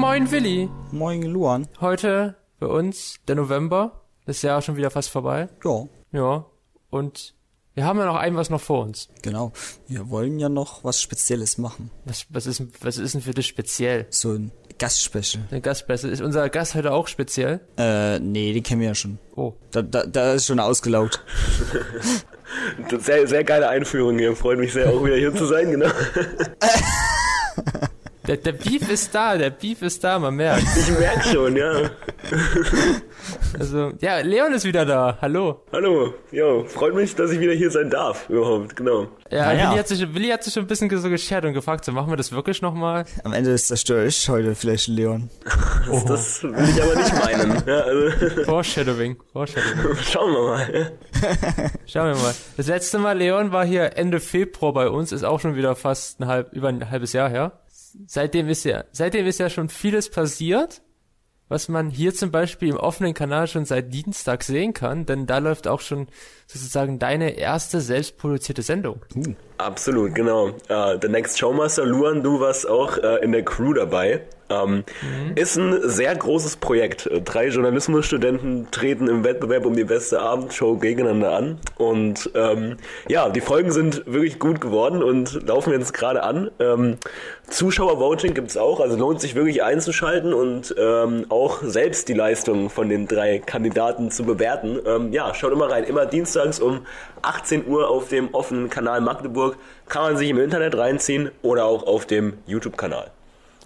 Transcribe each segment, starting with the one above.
moin Willi. Moin Luan. Heute bei uns der November. Das Jahr schon wieder fast vorbei. Ja, Ja. Und wir haben ja noch ein was noch vor uns. genau. Wir wollen ja noch was Spezielles machen. Was, was, ist, was ist denn für dich speziell? So ein Gastspecial. Der Gastbeste. Ist unser Gast heute auch speziell? Äh, nee, die kennen wir ja schon. Oh. Da, da, da ist schon ausgelaugt. Sehr, sehr geile Einführung hier. Freut mich sehr, auch wieder hier zu sein, genau. Der, der Beef ist da, der Beef ist da, man merkt. Ich merke schon, ja. Also, ja, Leon ist wieder da. Hallo. Hallo, ja, freut mich, dass ich wieder hier sein darf, überhaupt, genau. Ja, ja. Willi, hat sich, Willi hat sich schon ein bisschen so geschert und gefragt, so machen wir das wirklich nochmal? Am Ende zerstöre ich heute vielleicht Leon. Das, das will ich aber nicht meinen. Ja, also, Foreshadowing. Foreshadowing. schauen wir mal. Schauen wir mal. Das letzte Mal, Leon war hier Ende Februar bei uns, ist auch schon wieder fast ein halb, über ein halbes Jahr her. Seitdem ist ja, seitdem ist ja schon vieles passiert, was man hier zum Beispiel im offenen Kanal schon seit Dienstag sehen kann, denn da läuft auch schon sozusagen deine erste selbstproduzierte Sendung. Absolut, genau. Äh, The Next Showmaster, Luan, du warst auch äh, in der Crew dabei. Ähm, Ist ein sehr großes Projekt. Äh, Drei Journalismusstudenten treten im Wettbewerb um die beste Abendshow gegeneinander an. Und ähm, ja, die Folgen sind wirklich gut geworden und laufen jetzt gerade an. Ähm, Zuschauervoting gibt's auch, also lohnt sich wirklich einzuschalten und auch selbst die Leistung von den drei Kandidaten zu bewerten. Ja, schaut immer rein. Immer dienstags um 18 Uhr auf dem offenen Kanal Magdeburg kann man sich im Internet reinziehen oder auch auf dem YouTube-Kanal.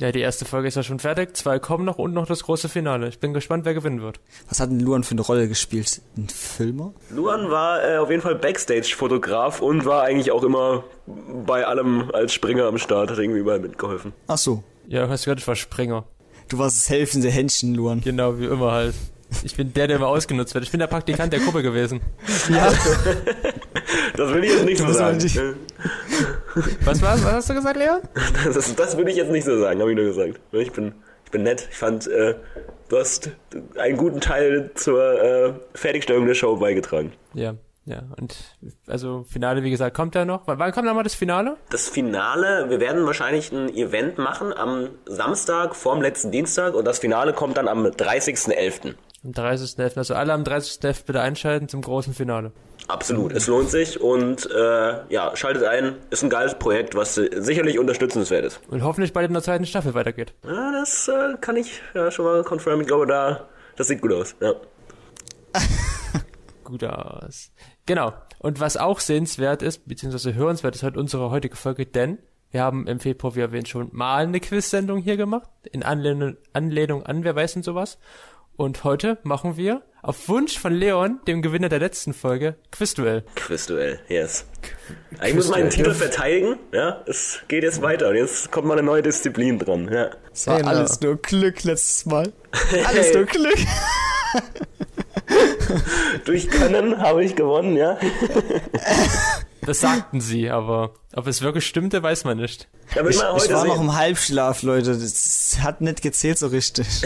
Ja, die erste Folge ist ja schon fertig, zwei kommen noch und noch das große Finale. Ich bin gespannt, wer gewinnen wird. Was hat denn Luan für eine Rolle gespielt? Ein Filmer? Luan war äh, auf jeden Fall Backstage-Fotograf und war eigentlich auch immer bei allem als Springer am Start, hat irgendwie überall mitgeholfen. Ach so. Ja, hast du gehört, ich war Springer. Du warst das helfende Händchen, Luan. Genau, wie immer halt. Ich bin der, der immer ausgenutzt wird. Ich bin der Praktikant der Gruppe gewesen. Ja. Das will ich jetzt nicht so Das sagen. ich- Was war's? Was hast du gesagt, Leon? Das, das würde ich jetzt nicht so sagen, habe ich nur gesagt. Ich bin, ich bin nett. Ich fand, äh, du hast einen guten Teil zur äh, Fertigstellung der Show beigetragen. Ja, ja. Und also Finale, wie gesagt, kommt ja noch. W- Wann kommt nochmal das Finale? Das Finale, wir werden wahrscheinlich ein Event machen am Samstag vorm letzten Dienstag und das Finale kommt dann am 30.11. Am 30.11. Also alle am 30.11. bitte einschalten zum großen Finale. Absolut, es lohnt sich und äh, ja, schaltet ein, ist ein geiles Projekt, was sicherlich unterstützenswert ist. Und hoffentlich bald in der zweiten Staffel weitergeht. Ja, das äh, kann ich ja schon mal confirmen. Ich glaube, da, das sieht gut aus. Ja. Gut aus. Genau. Und was auch sehenswert ist, beziehungsweise hörenswert ist halt unsere heutige Folge, denn wir haben im Februar, wie erwähnt, schon mal eine Quiz-Sendung hier gemacht. In Anlehnung, Anlehnung an Wer weiß denn sowas. Und heute machen wir auf Wunsch von Leon, dem Gewinner der letzten Folge, Quizduell. Quizduell, yes. Ich muss meinen Titel verteidigen, ja. Es geht jetzt weiter und jetzt kommt mal eine neue Disziplin dran, ja. Es war Genau. alles nur Glück letztes Mal. Alles nur Glück. Durch Können habe ich gewonnen, ja. Das sagten sie, aber ob es wirklich stimmte, weiß man nicht. Ich, ich war sehen. noch im Halbschlaf, Leute. Das hat nicht gezählt so richtig.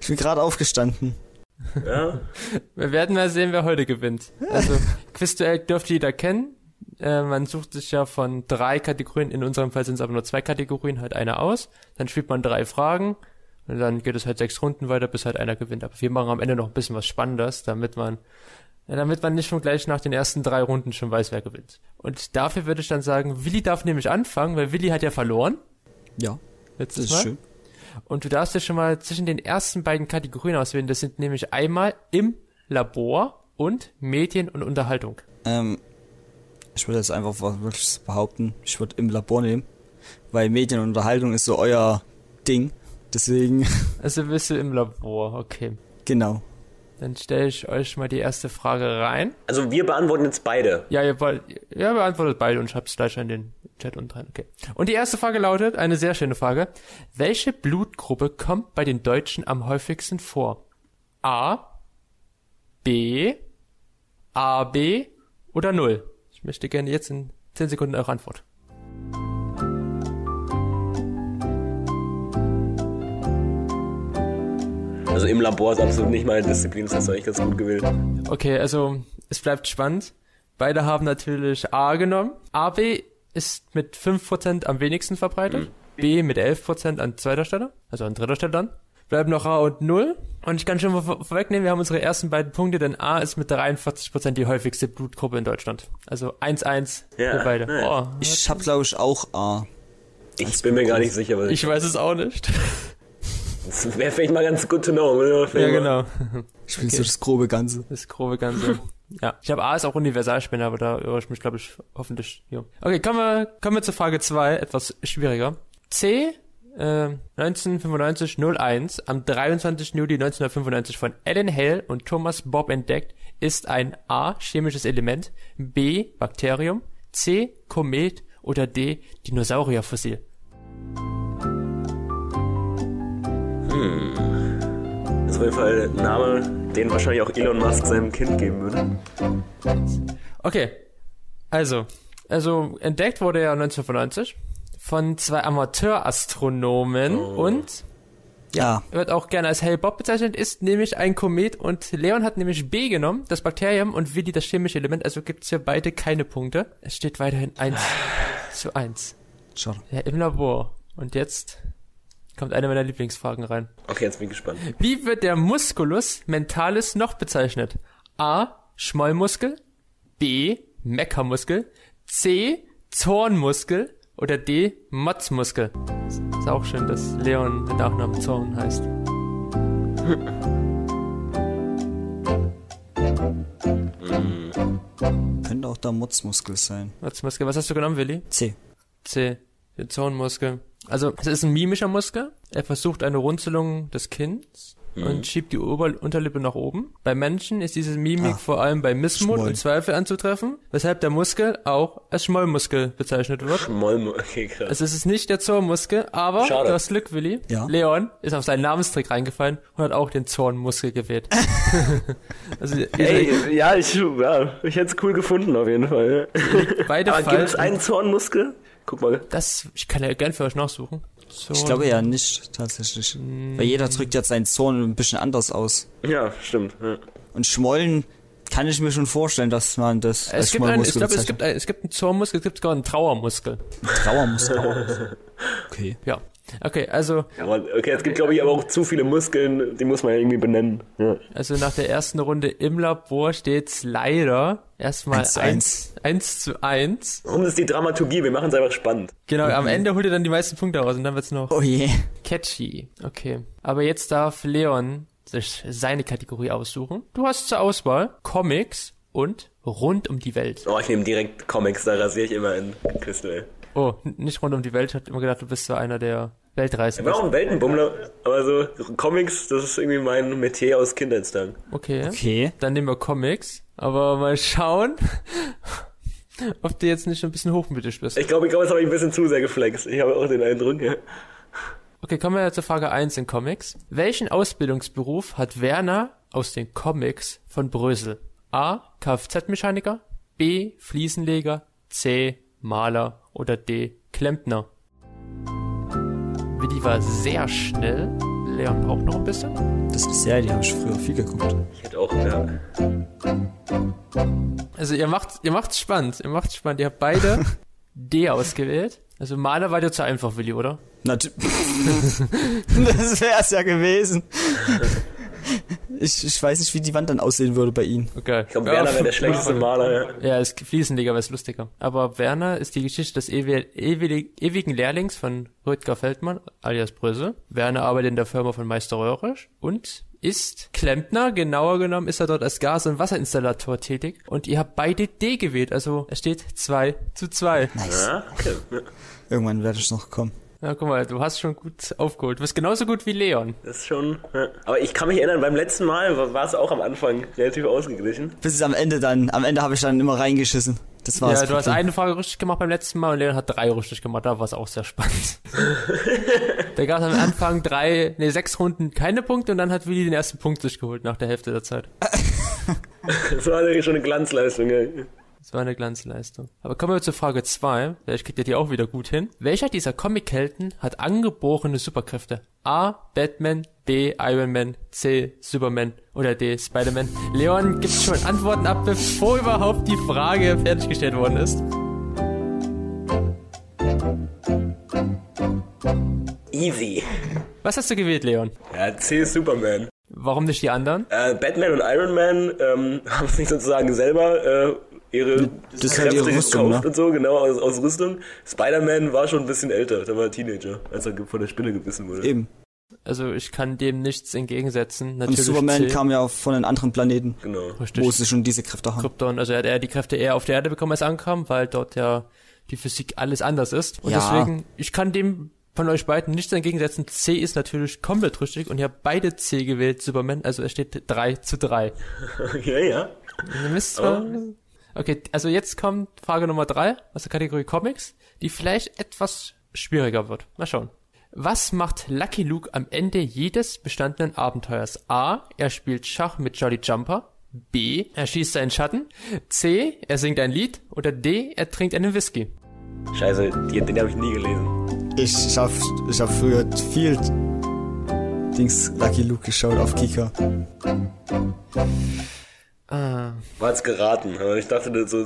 ich bin gerade aufgestanden. ja. Wir werden mal sehen, wer heute gewinnt. Also, Quizduell dürfte jeder kennen. Äh, man sucht sich ja von drei Kategorien, in unserem Fall sind es aber nur zwei Kategorien, halt eine aus. Dann spielt man drei Fragen und dann geht es halt sechs Runden weiter, bis halt einer gewinnt. Aber wir machen am Ende noch ein bisschen was Spannendes, damit man, ja, damit man nicht schon gleich nach den ersten drei Runden schon weiß, wer gewinnt. Und dafür würde ich dann sagen, Willi darf nämlich anfangen, weil Willi hat ja verloren. Ja, das Letztes ist Mal. schön. Und du darfst ja schon mal zwischen den ersten beiden Kategorien auswählen. Das sind nämlich einmal im Labor und Medien und Unterhaltung. Ähm, ich würde jetzt einfach was wirklich behaupten, ich würde im Labor nehmen, weil Medien und Unterhaltung ist so euer Ding. Deswegen, Also bist du im Labor, okay. genau. Dann stelle ich euch mal die erste Frage rein. Also wir beantworten jetzt beide. Ja, ihr ja, beantwortet beide und schreibt es gleich in den Chat unten rein, okay. Und die erste Frage lautet, eine sehr schöne Frage. Welche Blutgruppe kommt bei den Deutschen am häufigsten vor? A, B, AB oder Null? Ich möchte gerne jetzt in 10 Sekunden eure Antwort. Also im Labor ist absolut nicht meine Disziplin, das hast du eigentlich ganz gut gewählt. Okay, also es bleibt spannend. Beide haben natürlich A genommen. AB ist mit 5% am wenigsten verbreitet. B mit 11% an zweiter Stelle, also an dritter Stelle dann. Bleiben noch A und 0. Und ich kann schon mal vor vorwegnehmen, wir haben unsere ersten beiden Punkte, denn A ist mit 43% die häufigste Blutgruppe in Deutschland. Also 1-1 Ja, für beide. Oh, Ich hab, glaube ich, auch A. Ich bin mir gar nicht sicher, was ich. ich weiß es auch nicht. Das wäre vielleicht mal ganz gut to know. oder? ja, genau. Ich will so das grobe Ganze. Das grobe Ganze. Ja. Ich habe A ist auch Universalspender, aber da irre ich mich, glaube ich, hoffentlich. Ja. Okay, kommen wir, kommen wir zur Frage 2, etwas schwieriger. C, äh, 1995 01, am 23. Juli 1995 von Alan Hale und Thomas Bob entdeckt, ist ein A, chemisches Element, B, Bakterium, C, Komet oder D, Dinosaurierfossil. Das ist auf jeden Fall ein Name, den wahrscheinlich auch Elon Musk seinem Kind geben würde. Okay, also, also entdeckt wurde er 1995 von zwei Amateurastronomen und Ja. wird auch gerne als Hale Bob bezeichnet, ist nämlich ein Komet und Leon hat nämlich B genommen, das Bakterium und Willi das chemische Element, also gibt's hier beide keine Punkte. Es steht weiterhin 1 zu 1. Schade. Ja, im Labor. Und jetzt kommt eine meiner Lieblingsfragen rein. Okay, jetzt bin ich gespannt. Wie wird der Musculus mentalis noch bezeichnet? A. Schmollmuskel, B. Meckermuskel, C. Zornmuskel oder D. Motzmuskel. Ist auch schön, dass Leon mit Nachnamen Zorn heißt. Könnte auch der Mutzmuskel sein. Motzmuskel, was hast du genommen, Willi? C. C. Der Zornmuskel. Also, es ist ein mimischer Muskel. Er versucht eine Runzelung des Kinns und schiebt die Ober Unterlippe nach oben. Bei Menschen ist diese Mimik Ah. vor allem bei Missmut Schmoll. und Zweifel anzutreffen, weshalb der Muskel auch als Schmollmuskel bezeichnet wird. Moll, okay, krass. Also es ist nicht der Zornmuskel, aber Schade. du hast Glück, Willi. Ja. Leon ist auf seinen Namenstrick reingefallen und hat auch den Zornmuskel gewählt. also Ey, ja, ich, ja, ich hätte es cool gefunden auf jeden Fall. beide Aber gibt es einen Zornmuskel? Guck mal. Das, ich kann ja gern für euch nachsuchen. Zorn. Ich glaube ja nicht, tatsächlich. Weil jeder drückt jetzt seinen Zorn ein bisschen anders aus. Ja, stimmt. Ja. Und Schmollen kann ich mir schon vorstellen, dass man das als Es gibt, einen, ich glaube, es gibt, ein, es gibt einen Zornmuskel, es gibt sogar einen Trauermuskel. Trauermuskel. Okay. Ja. Okay, also, Ja, aber, okay, es gibt, glaube ich, aber auch zu viele Muskeln, die muss man ja irgendwie benennen. Ja. also nach der ersten Runde im Labor steht's leider erstmal Eins zu 1 1 zu 1. Warum ist die Dramaturgie? Wir machen es einfach spannend. Genau, am Ende holt ihr dann die meisten Punkte raus und dann wird's noch Oh je. catchy. Okay. Aber jetzt darf Leon sich seine Kategorie aussuchen. Du hast zur Auswahl Comics und rund um die Welt. Oh, ich nehme direkt Comics, da rasiere ich immer in ey. Oh, nicht rund um die Welt. Ich hab immer gedacht, du bist so einer der Ich Weltreisenden. bin auch ein Weltenbummler, aber so Comics, das ist irgendwie mein Metier aus Kindheitstagen. Okay. Okay. Dann nehmen wir Comics. Aber mal schauen, ob du jetzt nicht ein bisschen hochmütig bist. Ich glaube, ich glaube, das habe ich ein bisschen zu sehr geflext. Ich habe auch den Eindruck, ja. Okay, kommen wir zur Frage 1 in Comics. Welchen Ausbildungsberuf hat Werner aus den Comics von Brösel? A. Kfz-Mechaniker, B. Fliesenleger, C. Maler oder D. Klempner? Willi war sehr schnell. Leon braucht noch ein bisschen. Das ist Serie, die habe ich früher viel geguckt. Ich hätte auch, ja. Also ihr macht, ihr macht's spannend. Ihr macht's spannend. Ihr habt beide D ausgewählt. Also Maler war dir zu einfach, Willi, oder? Nat das wär's ja gewesen. Ich, ich weiß nicht, wie die Wand dann aussehen würde bei Ihnen. Okay. Ich glaube, Werner wäre der schlechteste Maler, ja. Ja, es Fliesenleger wäre es lustiger. Aber Werner ist die Geschichte des ewi ewi ewigen Lehrlings von Rüdger Feldmann, alias Bröse. Werner arbeitet in der Firma von Meister Röhrisch und ist Klempner. Genauer genommen ist er dort als Gas- und Wasserinstallator tätig. Und ihr habt beide D gewählt, also es steht 2 zu 2. Nice. Ja, okay. Irgendwann werde ich noch kommen. Ja, guck mal, du hast schon gut aufgeholt. Du bist genauso gut wie Leon. Das ist schon, ja. Aber ich kann mich erinnern, beim letzten Mal war, es auch am Anfang relativ ausgeglichen. Bis es am Ende dann, am Ende habe ich dann immer reingeschissen. Das war's. ja, du hast eine Frage richtig gemacht beim letzten Mal und Leon hat drei richtig gemacht. Da war es auch sehr spannend. da gab es am Anfang drei, nee, sechs Runden keine Punkte und dann hat Willi den ersten Punkt sich geholt nach der Hälfte der Zeit. Das war natürlich schon eine Glanzleistung, ja. Das war eine Glanzleistung. Aber kommen wir zur Frage zwei. Vielleicht kriegt ihr die auch wieder gut hin. Welcher dieser Comic-Helden hat angeborene Superkräfte? A. Batman, B. Iron Man, C. Superman oder D. Spider-Man? Leon gibt schon Antworten ab, bevor überhaupt die Frage fertiggestellt worden ist. Easy. Was hast du gewählt, Leon? Ja, C Superman. Warum nicht die anderen? Äh, Batman und Iron Man ähm, haben sich sozusagen selber äh, ihre Das ist halt ihre Rüstung, ne? und so, genau, aus, aus Rüstung. Spider-Man war schon ein bisschen älter, der war Teenager, als er von der Spinne gebissen wurde. Eben. Also ich kann dem nichts entgegensetzen. Und Natürlich Superman C. kam ja auch von einem anderen Planeten, Genau. Richtig. wo sie schon diese Kräfte haben. Krypton. Also er hat eher die Kräfte eher auf der Erde bekommen, als er ankam, weil dort ja die Physik alles anders ist. Und Ja. deswegen, ich kann dem von euch beiden nichts entgegensetzen. C ist natürlich komplett richtig und ihr habt beide C gewählt, Superman. Also es steht 3 zu 3. ja, ja. Müsst zwar... Okay, also jetzt kommt Frage Nummer 3 aus der Kategorie Comics, die vielleicht etwas schwieriger wird. Mal schauen. Was macht Lucky Luke am Ende jedes bestandenen Abenteuers? A. Er spielt Schach mit Jolly Jumper. B. Er schießt seinen Schatten. C. Er singt ein Lied. Oder D. Er trinkt einen Whisky. Scheiße, die, den habe ich nie gelesen. Ich, ich hab, ich hab früher viel Dings Lucky Luke geschaut auf Kika. Ah, War jetzt geraten, aber ich dachte, so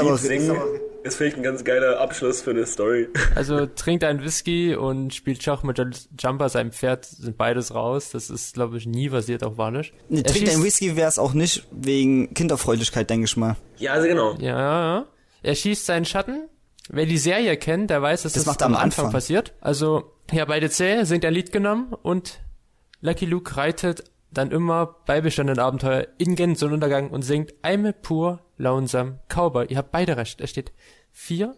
aber- Lied singen ist vielleicht ein ganz geiler Abschluss für eine Story. also trinkt einen Whisky und spielt Schach mit Jumper, seinem Pferd, sind beides raus. Das ist, glaube ich, nie basiert auf Wanisch. Ne, Er trinkt ein schießt- Whisky wäre es auch nicht, wegen Kinderfreundlichkeit, denke ich mal. Ja, also genau. Ja, ja. Er schießt seinen Schatten. Wer die Serie kennt, der weiß, dass Das das, macht am Anfang Anfang. passiert. Also, ja, beide C singt ein Lied genommen und Lucky Luke reitet dann immer bei bestandenen Abenteuer in Gen Sonnenuntergang und singt I'm a poor lonesome cowboy. Ihr habt beide recht. Es steht 4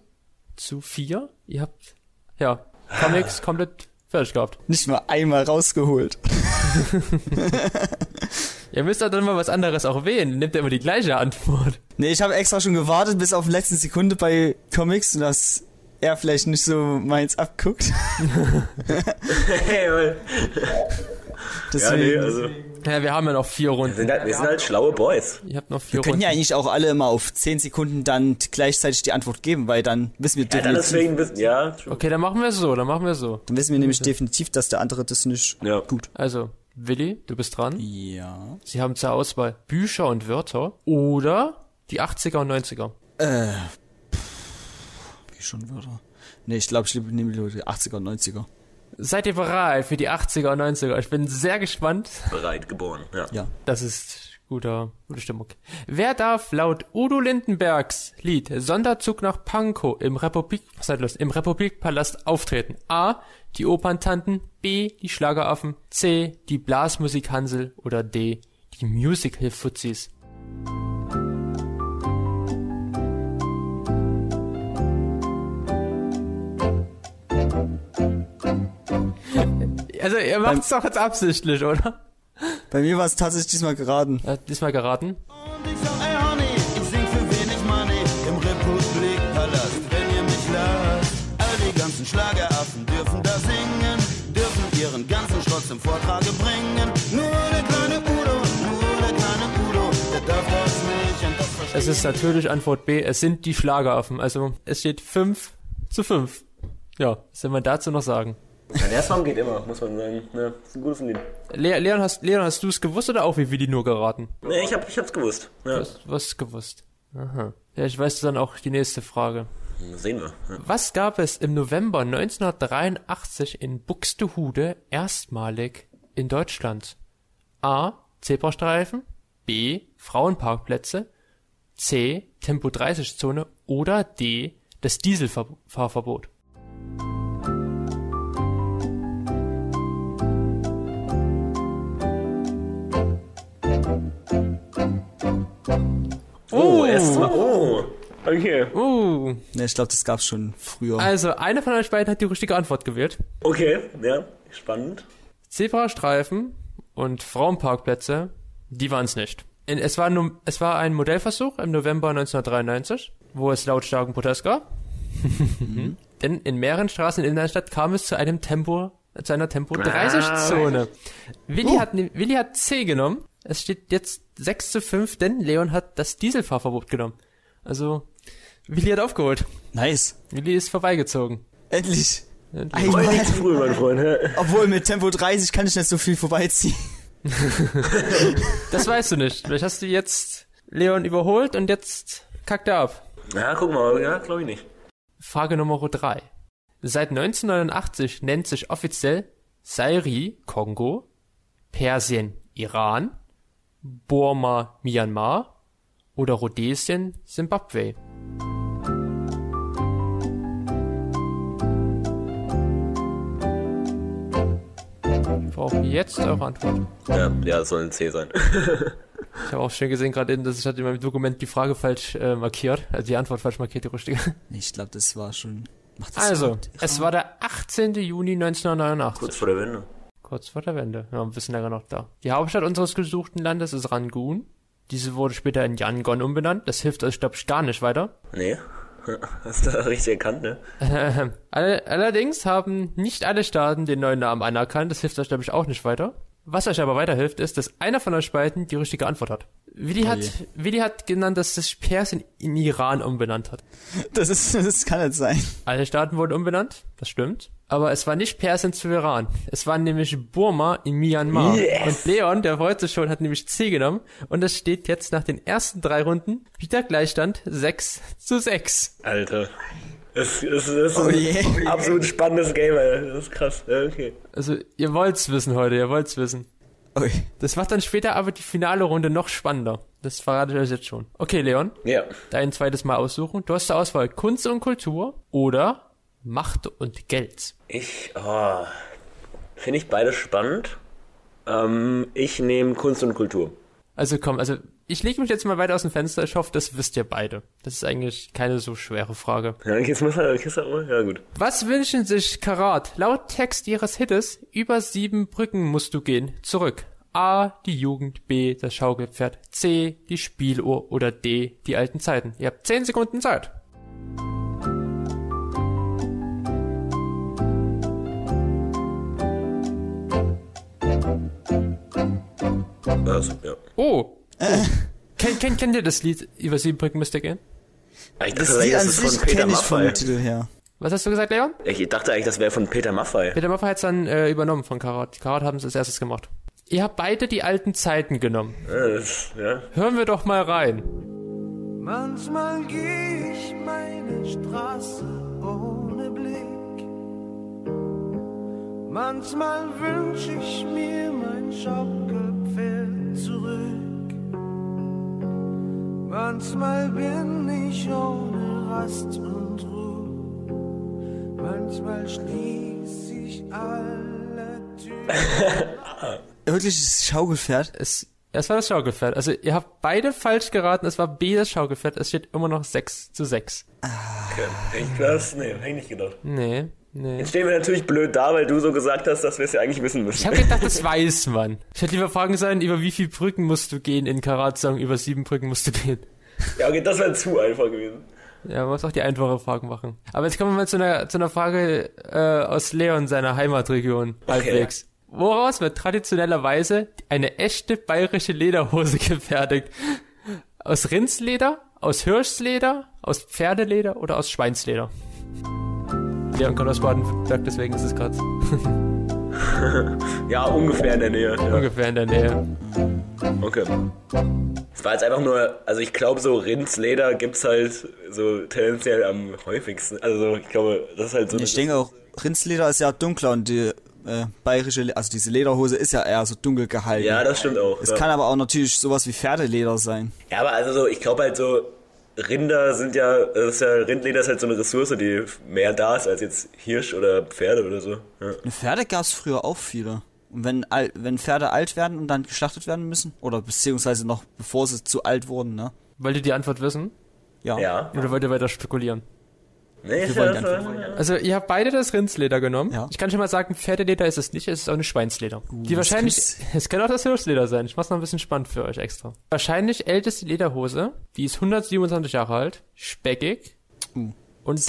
zu 4. Ihr habt, ja, Comics komplett fertig gehabt. Nicht mal einmal rausgeholt. Ihr müsst doch dann mal was anderes auch wählen. Nehmt ihr immer die gleiche Antwort. Nee, ich habe extra schon gewartet bis auf die letzte Sekunde bei Comics, dass er vielleicht nicht so meins abguckt. Hey, Mann. ja, Deswegen, nee, also. Ja, wir haben ja noch vier Wir Runden. sind halt, wir sind halt schlaue Boys. Ihr habt noch vier wir können Runden. ja eigentlich auch alle immer auf 10 Sekunden dann gleichzeitig die Antwort geben, weil dann wissen wir Ja, dann definitiv, deswegen wissen, ja, true. Okay, dann machen wir es so, dann machen wir es so. dann wissen wir nämlich definitiv, dass der andere das nicht Ja. gut. Also, Willi, du bist dran. Ja. Sie haben zur Auswahl Bücher und Wörter oder die 80er und 90er. Äh. Wie schon Wörter. Nee, ich glaube, ich nehme lieber die 80er und 90er. Seid ihr bereit für die 80er und 90er? Ich bin sehr gespannt. Bereit geboren, ja. Ja. Das ist guter, gute Stimmung. Wer darf laut Udo Lindenbergs Lied Sonderzug nach Pankow im Republik, was los, im Republikpalast auftreten? A. Die Operntanten, B. Die Schlageraffen, C. Die Blasmusikhansel oder D. Die Musical-Fuzis. Also ihr macht's doch jetzt absichtlich, oder? Bei mir war es tatsächlich diesmal geraten. Ja, diesmal geraten. Und ich sag, ey Honey, ich sing für wenig Money im Republikpalast, wenn ihr mich lasst. All die ganzen Schlageraffen dürfen da singen, dürfen ihren ganzen Schrott zum Vortrage bringen. Nur der kleine Udo, nur der kleine Udo, der darf das nicht und das versteht Es ist natürlich Antwort B, es sind die Schlageraffen. Also es steht 5 zu 5. Ja, was soll man dazu noch sagen? Ja, der Song geht immer, muss man sagen. Ja, ist ein gutes Lied. Le Leon, hast, Leon, hast du es gewusst oder auch wie Willi nur geraten? Nee, ich, hab, ich hab's gewusst. Ja, Was, was gewusst? Aha. Ja, ich weiß dann auch die nächste Frage. sehen wir. Ja. Was gab es im November 1983 in Buxtehude erstmalig in Deutschland? A. Zebrastreifen, B. Frauenparkplätze, C. Tempo 30 Zone oder D. Das Dieselfahrverbot. Oh, erstmal. Oh, okay. Uh, Ne, ich glaube, das gab's schon früher. also einer von euch beiden hat die richtige Antwort gewählt. Okay, ja, spannend. Zebrastreifen und Frauenparkplätze, die waren es nicht. Es, war nur, es war ein Modellversuch im November 1993, wo es lautstarken Protest gab. Denn in mehreren Straßen in der Innenstadt kam es zu einem Tempo, zu einer Tempo 30 Zone. Willi hat, ne- Willi hat C genommen. Es steht jetzt 6 zu 5, denn Leon hat das Dieselfahrverbot genommen. Also, Willi hat aufgeholt. Nice. Willi ist vorbeigezogen. Endlich. Endlich. Einmal. Früh, mein Freund. Ja. Obwohl mit Tempo 30 kann ich nicht so viel vorbeiziehen. Das weißt du nicht. Vielleicht hast du jetzt Leon überholt und jetzt kackt er ab. ja, guck mal, ja, glaube ich nicht. Frage Nummer drei. Seit 1989 nennt sich offiziell Zaire Kongo, Persien Iran, Burma Myanmar oder Rhodesien Simbabwe. Ich brauche jetzt eure Antwort. Ja, ja, das soll ein C sein. Ich habe auch schön gesehen gerade, eben, dass ich hatte in meinem Dokument die Frage falsch äh, markiert, also die Antwort falsch markiert, die richtige. Ich glaube, das war schon. Macht das Also, es war der 18. Juni 1989. Kurz vor der Wende. Kurz vor der Wende. Ja, ein bisschen länger noch da. Die Hauptstadt unseres gesuchten Landes ist Rangoon. Diese wurde später in Yangon umbenannt. Das hilft euch, glaube ich, gar nicht weiter. Nee. Hast du richtig erkannt, ne? All allerdings haben nicht alle Staaten den neuen Namen anerkannt. Das hilft euch, glaube ich, auch nicht weiter. Was euch aber weiterhilft, ist, dass einer von euch beiden die richtige Antwort hat. Willi Oh hat, je. Willi hat genannt, dass sich Persien in Iran umbenannt hat. Das ist, das kann nicht sein. Alle Staaten wurden umbenannt, das stimmt. Aber es war nicht Persien zu Iran. Es war nämlich Burma in Myanmar. Yes. Und Leon, der sich schon, hat nämlich C genommen. Und es steht jetzt nach den ersten drei Runden wieder Gleichstand 6 zu 6. Alter. Es, es, es ist Oh ein je. absolut spannendes Game, Alter. Das ist krass. Okay. Also, ihr wollt's wissen heute, ihr wollt's wissen. Ui. Das macht dann später aber die finale Runde noch spannender. Das verrate ich euch jetzt schon. Okay, Leon, Ja. dein zweites Mal aussuchen. Du hast zur Auswahl Kunst und Kultur oder Macht und Geld. Ich, oh, finde ich beide spannend. Ähm, ich nehme Kunst und Kultur. Also komm, also ich lege mich jetzt mal weiter aus dem Fenster. Ich hoffe, das wisst ihr beide. Das ist eigentlich keine so schwere Frage. Ja, jetzt muss man, jetzt mal, ja gut. Was wünschen sich Karat? Laut Text ihres Hittes, über sieben Brücken musst du gehen. Zurück. A, die Jugend, B, das Schaukelpferd, C, die Spieluhr oder D, die alten Zeiten. Ihr habt zehn Sekunden Zeit. Also, ja. Oh. Oh. Kennt, kennt, kennt ihr das Lied Über sieben Brücken müsst ihr gehen? Ich Das dachte, Lied das an ist von sich Peter kenne ich vom Maffay. Titel her. Was hast du gesagt, Leon? Ich dachte eigentlich, das wäre von Peter Maffay. Peter Maffay hat's dann äh, übernommen von Karat. Karat haben es als erstes gemacht. Ihr habt beide die alten Zeiten genommen. Ja, das, ja. Hören wir doch mal rein. Manchmal geh ich meine Straße ohne Blick. Manchmal wünsch ich mir mein Schaukelpferd zurück. Manchmal bin ich ohne Rast und Ruhe. Manchmal schließ ich alle Türen. Wirklich das Schaukelpferd? Es, es war das Schaukelpferd. Also ihr habt beide falsch geraten. Es war B das Schaukelpferd. Es steht immer noch 6 zu 6. Okay. Ich das, nee, hab ich nicht gedacht. Nee, nee. Jetzt stehen wir natürlich blöd da, weil du so gesagt hast, dass wir es ja eigentlich wissen müssen. Ich habe gedacht, das weiß man. Ich hätte lieber fragen sollen, über wie viele Brücken musst du gehen in Karat-Song, über sieben Brücken musst du gehen. Ja, okay, das wäre zu einfach gewesen. Ja, man muss auch die einfache Fragen machen. Aber jetzt kommen wir mal zu einer, zu einer Frage äh, aus Leon, seiner Heimatregion, halbwegs. Woraus wird traditionellerweise eine echte bayerische Lederhose gefertigt? Aus Rindsleder, aus Hirschleder, aus Pferdeleder oder aus Schweinsleder? Leon kommt aus Baden-Württemberg, deswegen ist es gerade Ja, ungefähr in der Nähe. Ja. ungefähr in der Nähe. Okay. Es war jetzt einfach nur, also ich glaube, so Rindsleder gibt's halt so tendenziell am häufigsten. Also ich glaube, das ist halt so. Ich denke auch, Rindsleder ist ja dunkler und die äh, bayerische, Le- also diese Lederhose ist ja eher so dunkel gehalten. ja, das stimmt auch. es ja. kann aber auch natürlich sowas wie Pferdeleder sein. ja, aber also so, ich glaube halt so, Rinder sind ja, das ist ja, Rindleder ist halt so eine Ressource, die mehr da ist als jetzt Hirsch oder Pferde oder so. Ja. Pferde gab es früher auch viele. Und wenn, al- wenn Pferde alt werden und dann geschlachtet werden müssen, oder beziehungsweise noch bevor sie zu alt wurden, ne? Wollt ihr die Antwort wissen? Ja. Ja. Oder wollt ihr weiter spekulieren? Nee, die. Also ihr habt beide das Rindsleder genommen. Ja. Ich kann schon mal sagen, Pferdeleder ist es nicht, es ist auch eine Schweinsleder. die das wahrscheinlich, es kann auch das Hirschleder sein. Ich mach's noch ein bisschen spannend für euch extra. Wahrscheinlich älteste Lederhose, die ist 127 Jahre alt, speckig Uh. und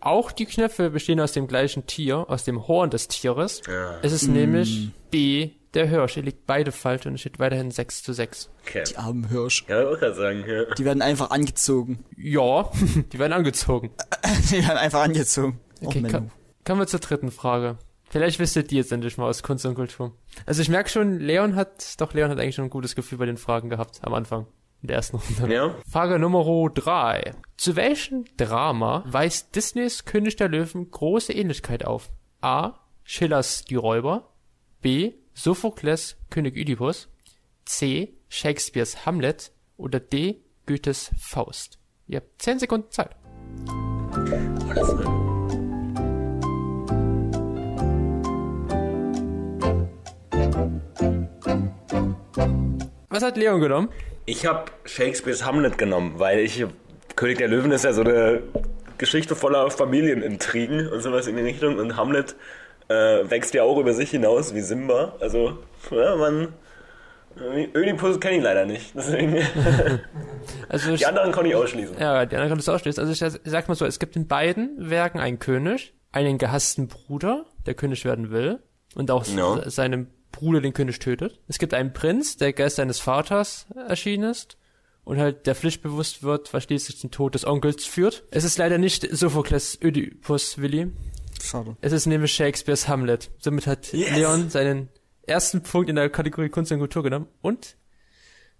auch die Knöpfe bestehen aus dem gleichen Tier, aus dem Horn des Tieres. Ja. Es ist nämlich B, der Hirsch. Ihr liegt beide falsch und es steht weiterhin 6 zu 6. Okay. Die armen Hirsch. Ja, ich auch gerade sagen, ja. Die werden einfach angezogen. Ja, die werden angezogen. die werden einfach angezogen. Okay, oh, ko- kommen wir zur dritten Frage. Vielleicht wisst ihr die jetzt endlich mal aus Kunst und Kultur. Also ich merke schon, Leon hat, doch Leon hat eigentlich schon ein gutes Gefühl bei den Fragen gehabt am Anfang. in der ersten Runde. Ja. Frage Nummer drei. Zu welchem Drama weist Disneys König der Löwen große Ähnlichkeit auf? A. Schillers Die Räuber. B. Sophokles König Oedipus. C. Shakespeares Hamlet. Oder D. Goethes Faust. Ihr habt 10 Sekunden Zeit. Was hat Leon genommen? Ich habe Shakespeares Hamlet genommen, weil ich König der Löwen ist ja so eine Geschichte voller Familienintrigen und sowas in die Richtung und Hamlet äh, wächst ja auch über sich hinaus wie Simba. Also ja, man Ödipus kenne ich leider nicht, deswegen Also ich, die anderen kann ich ausschließen. ja, die anderen kannst du ausschließen. Also ich sag mal so, es gibt in beiden Werken einen König, einen gehassten Bruder, der König werden will und auch se- seinem Bruder den König tötet. Es gibt einen Prinz, der Geist seines Vaters erschienen ist und halt der pflichtbewusst wird, was schließlich den Tod des Onkels führt. Es ist leider nicht Sophokles Ödipus, Willi. Schade. Es ist nämlich Shakespeares Hamlet. Somit hat Yes. Leon seinen ersten Punkt in der Kategorie Kunst und Kultur genommen und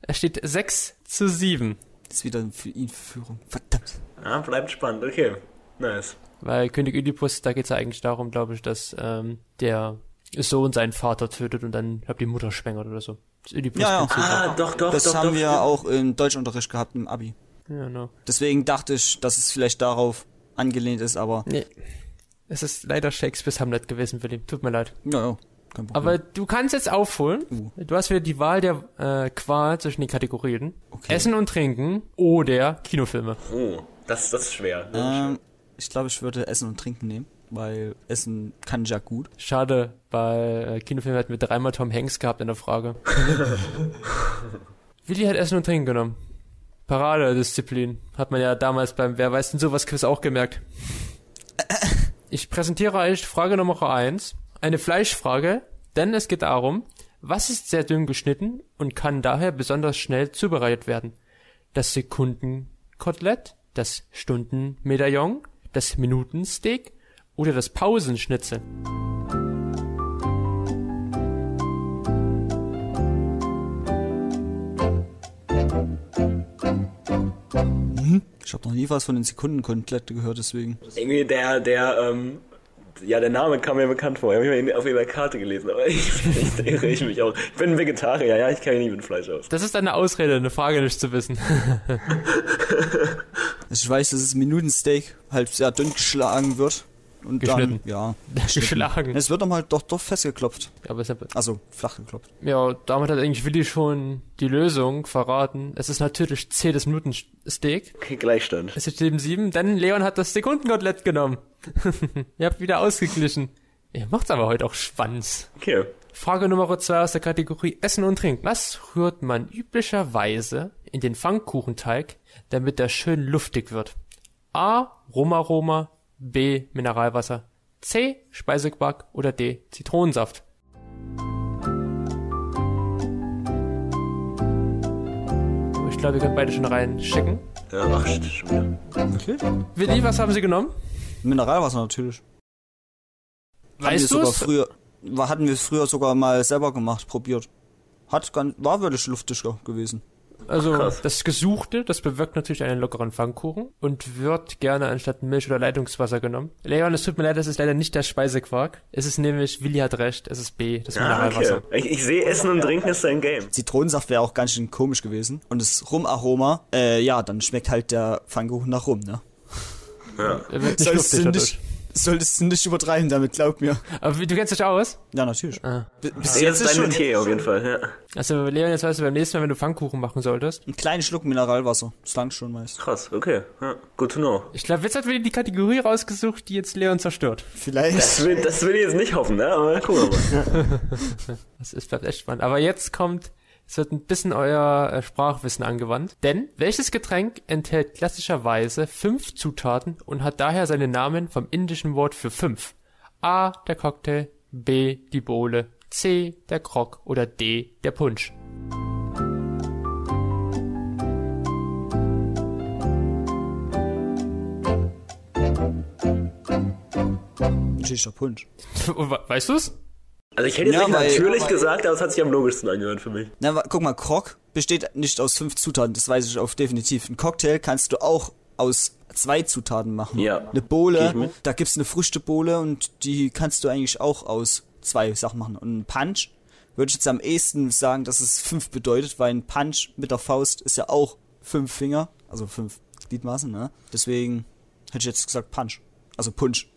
er steht 6 zu 7. Das ist wieder für ihn Führung. Verdammt. Ja, bleibt spannend, okay. Nice. Weil König Oedipus, da geht es ja eigentlich darum, glaube ich, dass ähm, der Sohn seinen Vater tötet und dann, glaub die Mutter schwängert oder so. Das Oedipus Ja, ja. Ah, doch, doch, Das doch, haben doch, wir stimmt. auch im Deutschunterricht gehabt im Abi. Ja, no. Deswegen dachte ich, dass es vielleicht darauf angelehnt ist, aber Nee. Es ist leider Shakespeares Hamlet gewesen, Willi. Tut mir leid. ja, ja, kein Problem. Aber du kannst jetzt aufholen. Uh. Du hast wieder die Wahl der äh, Qual zwischen den Kategorien. Okay. Essen und Trinken oder Kinofilme. Oh, das, das ist schwer. Das ist schwer. ähm, ich glaube, ich würde Essen und Trinken nehmen, weil Essen kann ich ja gut. Schade, bei äh, Kinofilmen hatten wir dreimal Tom Hanks gehabt in der Frage. Willi hat Essen und Trinken genommen. Paradedisziplin. Hat man ja damals beim Wer weiß denn sowas Quiz auch gemerkt. Ich präsentiere euch Frage Nummer eins, Eine Fleischfrage, denn es geht darum, was ist sehr dünn geschnitten und kann daher besonders schnell zubereitet werden? Das Sekundenkotelett, das Stundenmedaillon, das Minutensteak oder das Pausenschnitzel? Ich habe noch nie was von den Sekundenkotelette gehört, deswegen. Irgendwie der, der, ähm, ja, der Name kam mir bekannt vor. Ich habe ihn auf ihrer Karte gelesen, aber ich, ich irre ich mich auch. Ich bin ein Vegetarier, ja, ich kenne mich nicht mit Fleisch aus. Das ist eine Ausrede, eine Frage nicht zu wissen. Also ich weiß, dass das Minutensteak halt sehr dünn geschlagen wird. Und Geschnitten. dann, ja. Geschlagen. Es wird dann halt doch, doch festgeklopft. Aber es ist Also flach geklopft. ja, damit hat eigentlich Willi schon die Lösung verraten. Es ist natürlich C, das Minutensteak. Okay, Gleichstand. Es ist eben 7, denn Leon hat das Sekundenkotelett genommen. Ihr habt wieder ausgeglichen. Ihr macht's aber heute auch Schwanz. Okay. Frage Nummer 2 aus der Kategorie Essen und Trinken. Was rührt man üblicherweise in den Pfannkuchenteig, damit der schön luftig wird? A. Rumaroma, B. Mineralwasser, C. Speisequark oder D. Zitronensaft. Ich glaube, ihr könnt beide schon reinschicken. Ja, ach, schon wieder. Wirklich? Willi, was haben Sie genommen? Mineralwasser natürlich. Hatten wir Weißt sogar du's? früher, hatten wir früher sogar mal selber gemacht, probiert. Hat ganz, war wirklich luftiger gewesen. Also krass. das Gesuchte, das bewirkt natürlich einen lockeren Pfannkuchen und wird gerne anstatt Milch oder Leitungswasser genommen. Leon, es tut mir leid, das ist leider nicht der Speisequark. Es ist nämlich, Willi hat recht, es ist B, das Ah, Mineralwasser. okay. Ich, ich sehe, Essen und Trinken ist ein Game. Zitronensaft wäre auch ganz schön komisch gewesen. Und das Rumaroma, äh, ja, dann schmeckt halt der Pfannkuchen nach Rum, ne? Ja. Er wird nicht Solltest luftig solltest du nicht übertreiben damit, glaub mir. Aber wie, du kennst dich aus? Ja, natürlich. Ah. B- Bis Jetzt jetzt ist dein Metier auf jeden Fall, ja. Also Leon, jetzt weißt du beim nächsten Mal, wenn du Pfannkuchen machen solltest. ein kleiner Schluck Mineralwasser. Das langt schon meist. Krass, okay. Ja, good to know. Ich glaube, jetzt hat Willi die Kategorie rausgesucht, die jetzt Leon zerstört. Vielleicht. Das will, das will ich jetzt nicht hoffen, ne? Aber gucken wir mal. Das ist, bleibt echt spannend. Aber jetzt kommt, es wird ein bisschen euer äh, Sprachwissen angewandt. Denn welches Getränk enthält klassischerweise fünf Zutaten und hat daher seinen Namen vom indischen Wort für fünf? A, der Cocktail, B, die Bowle, C, der Grog oder D, der Punsch. Ein Shisha Punsch. We- Weißt du's? Also ich hätte jetzt Ja, nicht weil- natürlich gesagt, aber es hat sich am logischsten angehört für mich. Na, guck mal, Krog besteht nicht aus fünf Zutaten, das weiß ich auf definitiv. Ein Cocktail kannst du auch aus zwei Zutaten machen. Ja. Eine Bohle, da gibt's eine Früchtebohle und die kannst du eigentlich auch aus zwei Sachen machen. Und ein Punch würde ich jetzt am ehesten sagen, dass es fünf bedeutet, weil ein Punch mit der Faust ist ja auch fünf Finger, also fünf Gliedmaßen, ne? Deswegen hätte ich jetzt gesagt Punch. Also Punch.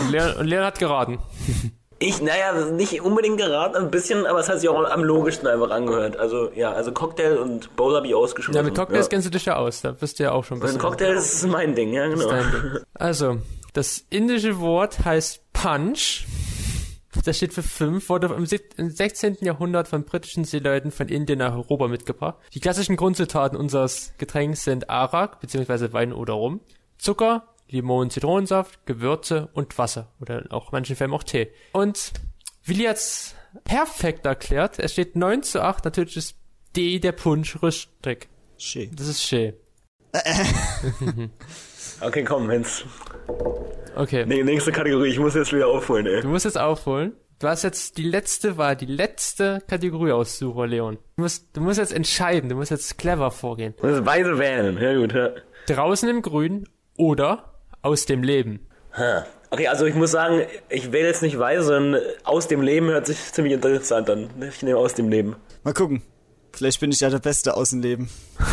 Und Leon, und Leon hat geraten. Ich, naja, nicht unbedingt geraten, ein bisschen, aber es hat sich auch am logischsten einfach angehört. Also, ja, also Cocktail und Bowl habe ich ausgeschlossen. Ja, mit Cocktails ja. kennst du dich ja aus. Da bist du ja auch schon ein Mit bisschen. Cocktail ist mein Ding, ja, genau. Ding. Also, das indische Wort heißt Punch. Das steht für fünf, wurde im 16. Jahrhundert von britischen Seeleuten von Indien nach Europa mitgebracht. Die klassischen Grundzutaten unseres Getränks sind Arak, beziehungsweise Wein oder Rum, Zucker, Limon, Zitronensaft, Gewürze und Wasser. Oder auch in manchen Fällen auch Tee. Und Willi hat's perfekt erklärt. Es steht 9 zu 8. Natürlich ist D der Punsch richtig. Schön. Das ist schön. Okay, komm, jetzt. Okay. Nee, nächste Kategorie, ich muss jetzt wieder aufholen, ey. Du musst jetzt aufholen. Du hast jetzt die letzte Wahl, die letzte Kategorie aussuchen, Leon. Du musst, du musst jetzt entscheiden, du musst jetzt clever vorgehen. Das ist weise wählen, ja gut, ja. Draußen im Grün oder aus dem Leben. Ha. Okay, also ich muss sagen, ich wähle jetzt nicht weise, sondern aus dem Leben hört sich ziemlich interessant an. Ich nehme aus dem Leben. Mal gucken. Vielleicht bin ich ja der Beste aus dem Leben.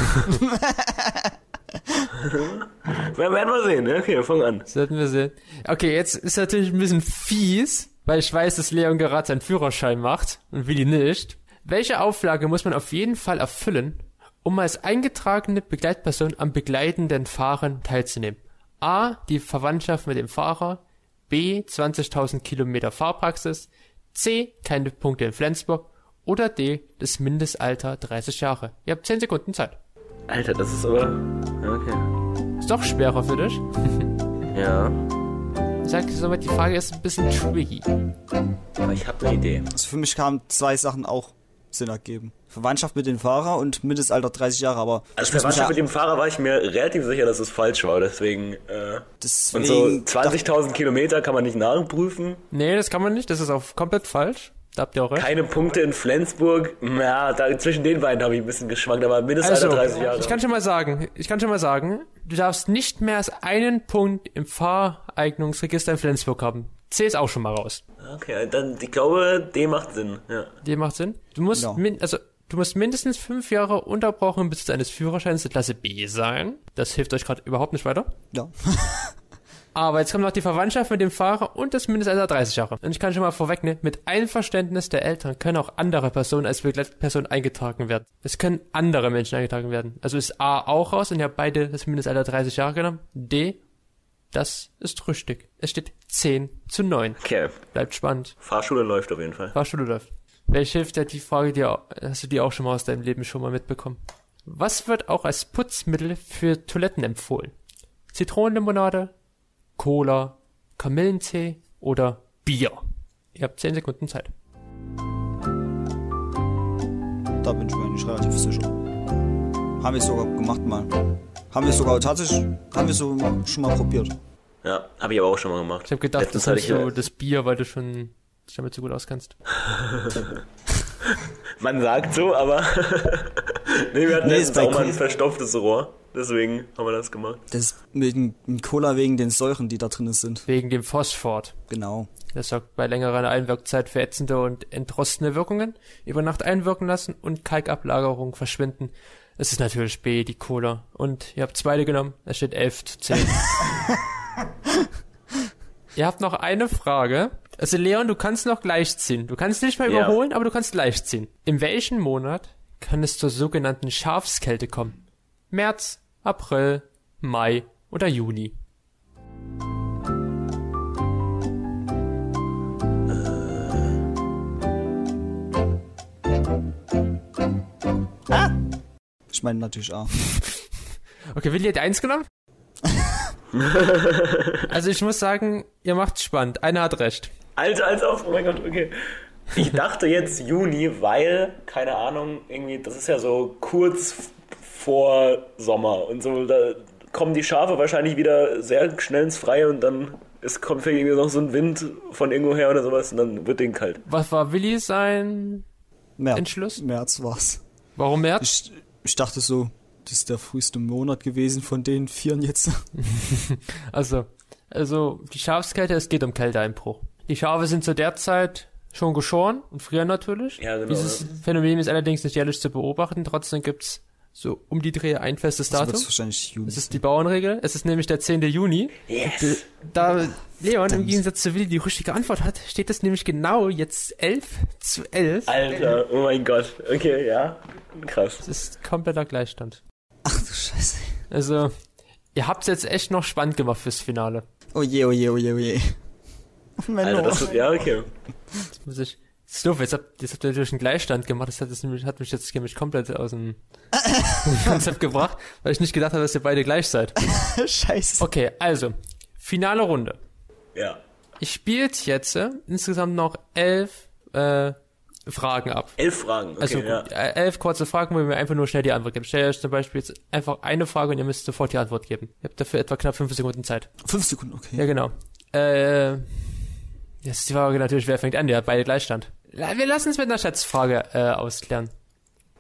Wir werden wir sehen, ja? okay, fang an. Sollten wir sehen. Okay, jetzt ist natürlich ein bisschen fies, weil ich weiß, dass Leon gerade seinen Führerschein macht und Willi nicht. Welche Auflage muss man auf jeden Fall erfüllen, um als eingetragene Begleitperson am begleitenden Fahren teilzunehmen? A. Die Verwandtschaft mit dem Fahrer. B. 20.000 Kilometer Fahrpraxis. C. Keine Punkte in Flensburg. Oder D. Das Mindestalter 30 Jahre. Ihr habt 10 Sekunden Zeit. Alter, das ist aber. Okay. Ist doch schwerer für dich. Ja. Ich sag somit, die Frage ist ein bisschen tricky. Aber ich habe eine Idee. Also für mich kamen zwei Sachen auch Sinn ergeben. Verwandtschaft mit dem Fahrer und Mindestalter 30 Jahre, aber Als ich muss mich Verwandtschaft mit dem Fahrer war ich mir relativ sicher, dass es falsch war. Deswegen. Äh, deswegen und so dachte- 20.000 Kilometer kann man nicht nachprüfen. Nee, das kann man nicht. Das ist auch komplett falsch. Da habt ihr auch recht. Keine Punkte in Flensburg. Ja, da, zwischen den beiden habe ich ein bisschen geschwankt, aber Mindestalter Also, 30 Jahre. ich kann schon mal sagen, ich kann schon mal sagen, du darfst nicht mehr als einen Punkt im Fahreignungsregister in Flensburg haben. C ist auch schon mal raus. okay, dann ich glaube, D macht Sinn. Ja. Die macht Sinn. Du musst, Ja. min also, du musst mindestens fünf Jahre unterbrochen Besitz eines Führerscheins der Klasse B sein. Das hilft euch gerade überhaupt nicht weiter. ja. Aber jetzt kommt noch die Verwandtschaft mit dem Fahrer und das Mindestalter 30 Jahre. Und ich kann schon mal vorwegnehmen, mit Einverständnis der Eltern können auch andere Personen als Begleitperson eingetragen werden. Es können andere Menschen eingetragen werden. Also ist A auch raus und ihr habt beide das Mindestalter 30 Jahre genommen. D, das ist richtig. Es steht 10 zu 9. Okay, Bleibt spannend. Fahrschule läuft auf jeden Fall. Fahrschule läuft. Welche hilft dir die Frage, die hast du die auch schon mal aus deinem Leben schon mal mitbekommen? Was wird auch als Putzmittel für Toiletten empfohlen? Zitronenlimonade, Cola, Kamillentee oder Bier? Ihr habt 10 Sekunden Zeit. Da bin ich mir eigentlich relativ sicher. Haben wir sogar gemacht mal. Haben wir sogar tatsächlich, haben wir so schon mal probiert. Ja, habe ich aber auch schon mal gemacht. Ich habe gedacht, Letztens das ist ich, so das Bier, weil du schon dich damit so gut auskennst. Man sagt so, aber nee, wir hatten Nee, letztens auch mal ein verstopftes Rohr. Deswegen haben wir das gemacht. Das ist wegen dem Cola wegen den Säuren, die da drin sind. Wegen dem Phosphor. Genau. Das sorgt bei längerer Einwirkzeit für ätzende und entrostende Wirkungen, über Nacht einwirken lassen und Kalkablagerung verschwinden. Es ist natürlich B, die Cola. Und ihr habt beide genommen. Es steht 11 zu 10. ihr habt noch eine Frage. Also Leon, du kannst noch gleich ziehen. Du kannst nicht mehr Ja. überholen, aber du kannst gleich ziehen. In welchem Monat kann es zur sogenannten Schafskälte kommen? März, April, Mai oder Juni? Ich meine natürlich A. Okay, Willi hat eins genommen? also ich muss sagen, ihr macht's spannend. Einer hat recht. Als, als auf, oh mein Gott, okay. Ich dachte jetzt Juni, weil, keine Ahnung, irgendwie, das ist ja so kurz vor Sommer und so, da kommen die Schafe wahrscheinlich wieder sehr schnell ins Freie und dann es kommt vielleicht irgendwie noch so ein Wind von irgendwo her oder sowas und dann wird denen kalt. Was war Willi sein März. Entschluss? März war's. Warum März? Ich, ich dachte so, das ist der früheste Monat gewesen von den vieren jetzt. Also, also die Schafskälte, es geht um Kälteeinbruch. Die Schafe sind zu der Zeit schon geschoren und frieren natürlich. Ja, genau. Dieses Phänomen ist allerdings nicht jährlich zu beobachten. Trotzdem gibt's so um die Dreh ein festes Das Datum. wahrscheinlich Juni. Es ist die Bauernregel. Es ist nämlich der 10. Juni. Yes. Da Leon im Gegensatz zu Willi die richtige Antwort hat, steht es nämlich genau jetzt 11 zu 11. Alter, oh mein Gott. Okay, ja. Krass. Das ist kompletter Gleichstand. Ach du Scheiße. Also, ihr habt's jetzt echt noch spannend gemacht fürs Finale. Oh je, oh je, oh je, oh je. Menno. Alter, das ja, okay. Jetzt muss ich. Das ist doof, jetzt habt, jetzt habt ihr natürlich einen Gleichstand gemacht. Das hat, das nämlich, hat mich jetzt nämlich komplett aus dem Konzept gebracht, weil ich nicht gedacht habe, dass ihr beide gleich seid. Scheiße. Okay, also, finale Runde. Ja. Ich spiele jetzt äh, insgesamt noch elf äh, Fragen ab. Elf Fragen. Okay, Also ja. äh, elf kurze Fragen, wo ihr mir einfach nur schnell die Antwort gebt. Stellt euch zum Beispiel jetzt einfach eine Frage und ihr müsst sofort die Antwort geben. Ihr habt dafür etwa knapp fünf Sekunden Zeit. Fünf Sekunden, okay. Ja, genau. Äh, jetzt ist die Frage natürlich, wer fängt an? Der hat beide Gleichstand. Wir lassen es mit einer Schätzfrage äh, ausklären.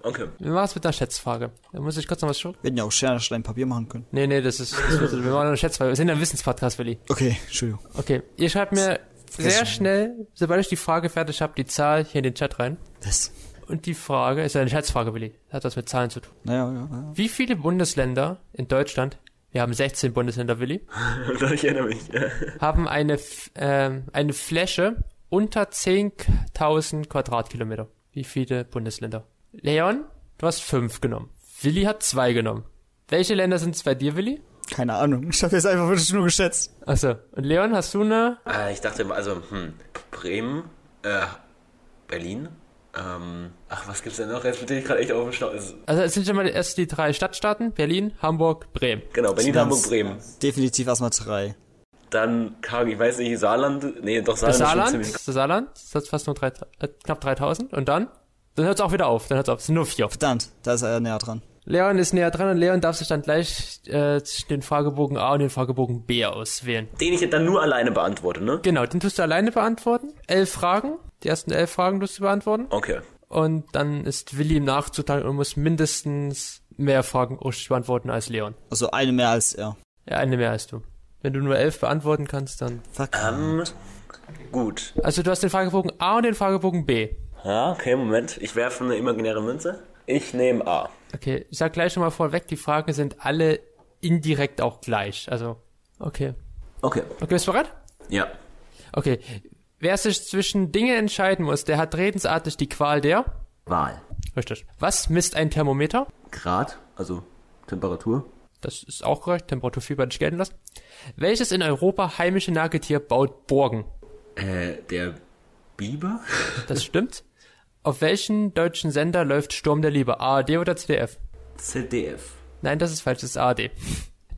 Okay. Wir machen es mit einer Schätzfrage. Da muss ich kurz noch was schauen. Wir hätten ja auch Schere, Stein, Papier machen können. Nee, nee, das ist, das wird, wir machen eine Schätzfrage. Wir sind ja ein Wissenspodcast, Willi. Okay, Entschuldigung. Okay, ihr schreibt mir sehr schnell, sobald ich die Frage fertig habe, die Zahl hier in den Chat rein. Das. Und die Frage, ist ja eine Schätzfrage, Willi. Hat was mit Zahlen zu tun. Naja, ja, ja. Wie viele Bundesländer in Deutschland, wir haben 16 Bundesländer, Willi, ich erinnere mich. haben eine, ähm, eine Fläche unter 10.000 Quadratkilometer. Wie viele Bundesländer? Leon, du hast fünf genommen. Willi hat zwei genommen. Welche Länder sind es bei dir, Willi? Keine Ahnung. Ich habe jetzt einfach wirklich nur geschätzt. Achso. Und Leon, hast du eine? Äh, ich dachte, also, hm, Bremen, äh, Berlin, ähm, ach, was gibt's denn noch? Jetzt bin ich gerade echt auf dem Schlauch. Es- Also es sind schon mal erst die drei Stadtstaaten. Berlin, Hamburg, Bremen. Genau, Berlin, Hamburg, Bremen. Definitiv erstmal drei. Dann, Karg, ich weiß nicht, Saarland, nee, doch Das Saarland, ist schon Saarland, ziemlich, das Saarland, das hat fast nur drei, äh, knapp 3000. Und dann? Dann hört es auch wieder auf. Dann hört es auf. Es sind nur vier. Verdammt, da ist er näher dran. Leon ist näher dran und Leon darf sich dann gleich äh, zwischen den Fragebogen A und den Fragebogen B auswählen. den ich dann nur alleine beantworte, ne? Genau, den tust du alleine beantworten. Elf Fragen. Die ersten elf Fragen tust du beantworten. Okay. Und dann ist Willi im Nachzuteil und muss mindestens mehr Fragen richtig beantworten als Leon. Also eine mehr als er. Ja, eine mehr als du. Wenn du nur elf beantworten kannst, dann. Fuck. Ähm, gut. Also du hast den Fragebogen A und den Fragebogen B. Ja, okay, Moment. Ich werfe eine imaginäre Münze. Ich nehme A. Okay, ich sag gleich schon mal vorweg, die Fragen sind alle indirekt auch gleich. Also, okay. Okay. Okay, bist du bereit? Ja. Okay. Wer sich zwischen Dingen entscheiden muss, der hat redensartlich die Qual der. Wahl. Richtig. Was misst ein Thermometer? Grad, also Temperatur. Das ist auch korrekt. Temperaturfieber nicht gelten lassen. Welches in Europa heimische Nagetier baut Borgen? Äh, der Biber? Das stimmt. Auf welchen deutschen Sender läuft Sturm der Liebe? ARD oder ZDF? ZDF. Nein, das ist falsch. Das ist ARD.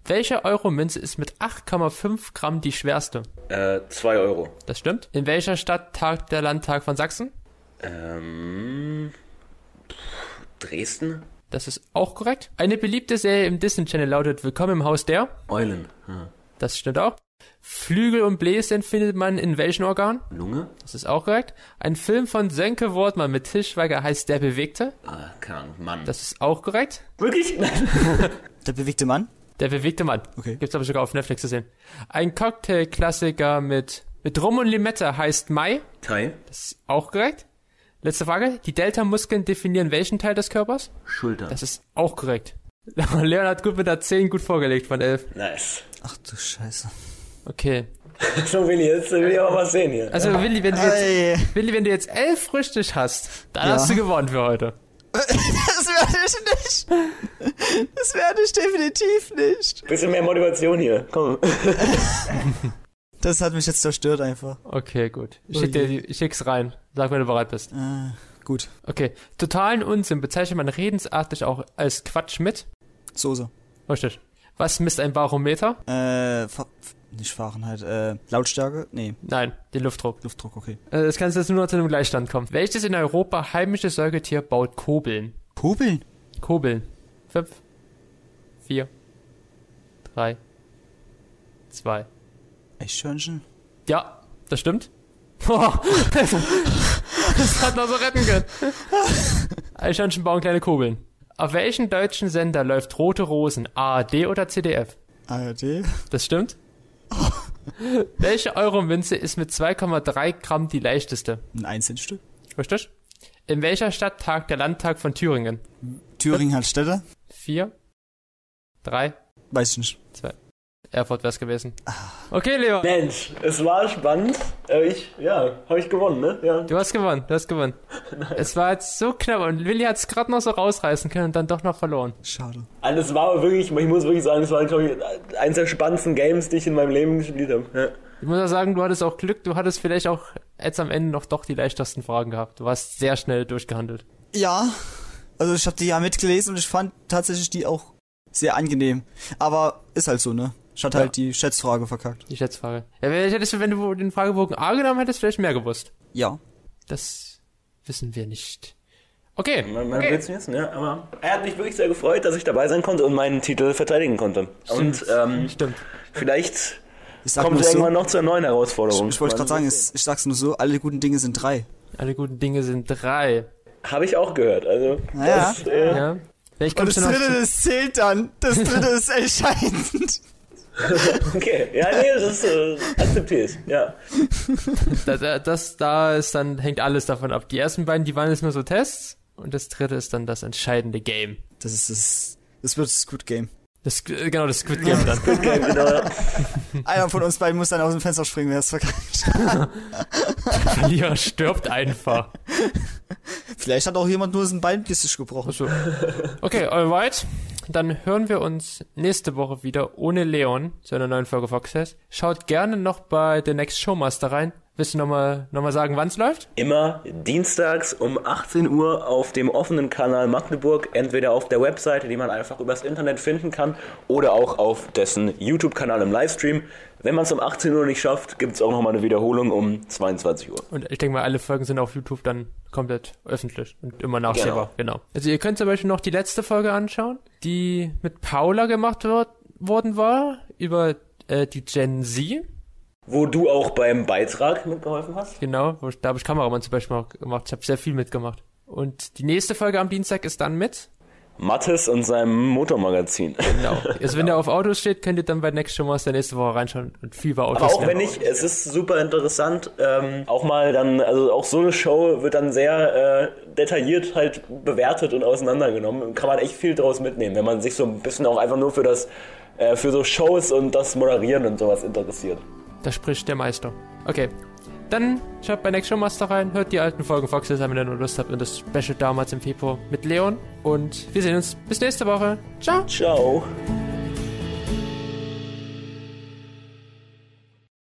Welche Euromünze ist mit 8,5 Gramm die schwerste? Äh, 2 Euro. Das stimmt. In welcher Stadt tagt der Landtag von Sachsen? Ähm, Dresden? Das ist auch korrekt. Eine beliebte Serie im Disney Channel lautet Willkommen im Haus der. Eulen. Hm. Das stimmt auch. Flügel und Bläschen findet man in welchen Organ? Lunge? Das ist auch korrekt. Ein Film von Sönke Wortmann mit Tischweiger heißt Der Bewegte. Ah, keine Ahnung, Mann. Das ist auch korrekt. Wirklich? Nein. Der bewegte Mann? Der bewegte Mann. Okay. Gibt's aber sogar auf Netflix zu sehen. Ein Cocktail-Klassiker mit, mit Rum und Limette heißt Mai. Thai? Das ist auch korrekt. Letzte Frage. Die Delta-Muskeln definieren welchen Teil des Körpers? Schulter. Das ist auch korrekt. Leon hat gut mit der 10 gut vorgelegt von 11. nice. Ach du Scheiße. Okay. So, Willi, jetzt will ich aber was sehen hier. Also Willi, wenn du jetzt, Willi, wenn du jetzt elf richtig hast, dann Ja. hast du gewonnen für heute. Das werde ich nicht. Das werde ich definitiv nicht. Bisschen mehr Motivation hier. Komm. Das hat mich jetzt zerstört einfach. Okay, gut. Ich Oh schick dir je. die, ich schick's rein. Sag, wenn du bereit bist. Äh, gut. Okay. Totalen Unsinn bezeichnet man redensartlich auch als Quatsch mit. Soße. Richtig. Was misst ein Barometer? Äh, Fa nicht Fahrenheit. Äh, Lautstärke? Nee, Nein, den Luftdruck. Luftdruck, okay. Äh, Das kannst du jetzt nur noch zu einem Gleichstand kommen. Welches in Europa heimische Säugetier baut Kobeln? Popeln? Kobeln. Fünf, vier, drei, zwei, Eichhörnchen? Ja, das stimmt. Boah, das hat noch so retten können. Eichhörnchen bauen kleine Kugeln. Auf welchen deutschen Sender läuft Rote Rosen? ARD oder CDF? ARD? Das stimmt. Welche Euro-Münze ist mit 2,3 Gramm die leichteste? Ein Einzelstück? Richtig? In welcher Stadt tagt der Landtag von Thüringen? Thüringen hat Städte? Vier, drei, Weiß ich nicht. zwei. Erfurt wär's gewesen. Okay, Leo. Mensch, es war spannend. Äh, ich, ja, habe ich gewonnen, ne? Ja. Du hast gewonnen, du hast gewonnen. Es war jetzt so knapp und Willi hat es gerade noch so rausreißen können und dann doch noch verloren. Schade. Also es war wirklich, ich muss wirklich sagen, es war, glaube ich, eines der spannendsten Games, die ich in meinem Leben gespielt habe. Ja. Ich muss auch sagen, du hattest auch Glück, du hattest vielleicht auch jetzt am Ende noch doch die leichtesten Fragen gehabt. Du warst sehr schnell durchgehandelt. Ja, also ich habe die ja mitgelesen und ich fand tatsächlich die auch sehr angenehm. Aber ist halt so, ne? Ich hatte Ja. halt die Schätzfrage verkackt. Die Schätzfrage. Ja, wenn- hättest du, wenn du den Fragebogen A genommen hättest, vielleicht mehr gewusst. Ja. Das wissen wir nicht. Okay. Man, man will's wissen, ja, aber er hat mich wirklich sehr gefreut, dass ich dabei sein konnte und meinen Titel verteidigen konnte. Und ähm, Stimmt. vielleicht Ich kommt es so, irgendwann noch zu einer neuen Herausforderung. ich wollte gerade sagen, es, ich sag's nur so, alle guten Dinge sind drei. Alle guten Dinge sind drei. Habe ich auch gehört. Also, Naja. das, äh, Ja. Vielleicht Und das noch dritte, das zählt dann. Das dritte ist entscheidend. okay. Ja, nee, das ist äh, akzeptiert. Ja. das, äh, das, da ist dann, hängt alles davon ab. Die ersten beiden, die waren jetzt nur so Tests und das dritte ist dann das entscheidende Game. Das ist das, das wird das Good Game. Das, äh, genau, das Squid Game dann. Okay, genau. Einer von uns beiden muss dann aus dem Fenster springen, wer es verkackt. Der Verlierer stirbt einfach. Vielleicht hat auch jemand nur sein Bein gebrochen. Achso. Okay, alright. Dann hören wir uns nächste Woche wieder ohne Leon zu einer neuen Folge Foxes. Schaut gerne noch bei The Next Showmaster rein. Willst du nochmal noch mal sagen, wann es läuft? Immer dienstags um 18 Uhr auf dem offenen Kanal Magdeburg, entweder auf der Webseite, die man einfach übers Internet finden kann, oder auch auf dessen YouTube-Kanal im Livestream. Wenn man es um 18 Uhr nicht schafft, gibt es auch nochmal eine Wiederholung um 22 Uhr. Und ich denke mal, alle Folgen sind auf YouTube dann komplett öffentlich und immer nachsehbar. Genau. Also ihr könnt zum Beispiel noch die letzte Folge anschauen, die mit Paula gemacht wird, worden war, über äh, die Gen Z. Wo du auch beim Beitrag mitgeholfen hast. Genau, wo ich, da habe ich Kameramann zum Beispiel auch gemacht. Ich habe sehr viel mitgemacht. Und die nächste Folge am Dienstag ist dann mit. Mattes und seinem Motormagazin. Genau. Also wenn der auf Autos steht, könnt ihr dann bei Next Show Master nächste Woche reinschauen und viel über Autos Aber auch wenn nicht, es ist super interessant. Ähm, auch mal dann, also auch so eine Show wird dann sehr äh, detailliert halt bewertet und auseinandergenommen. Kann man echt viel draus mitnehmen, wenn man sich so ein bisschen auch einfach nur für das, äh, für so Shows und das Moderieren und sowas interessiert. Da spricht der Meister. Okay. Dann schaut bei Next Show Master rein, hört die alten Folgen Foxes, wenn ihr nur Lust habt und das Special damals im Februar mit Leon. Und wir sehen uns bis nächste Woche. Ciao. Ciao.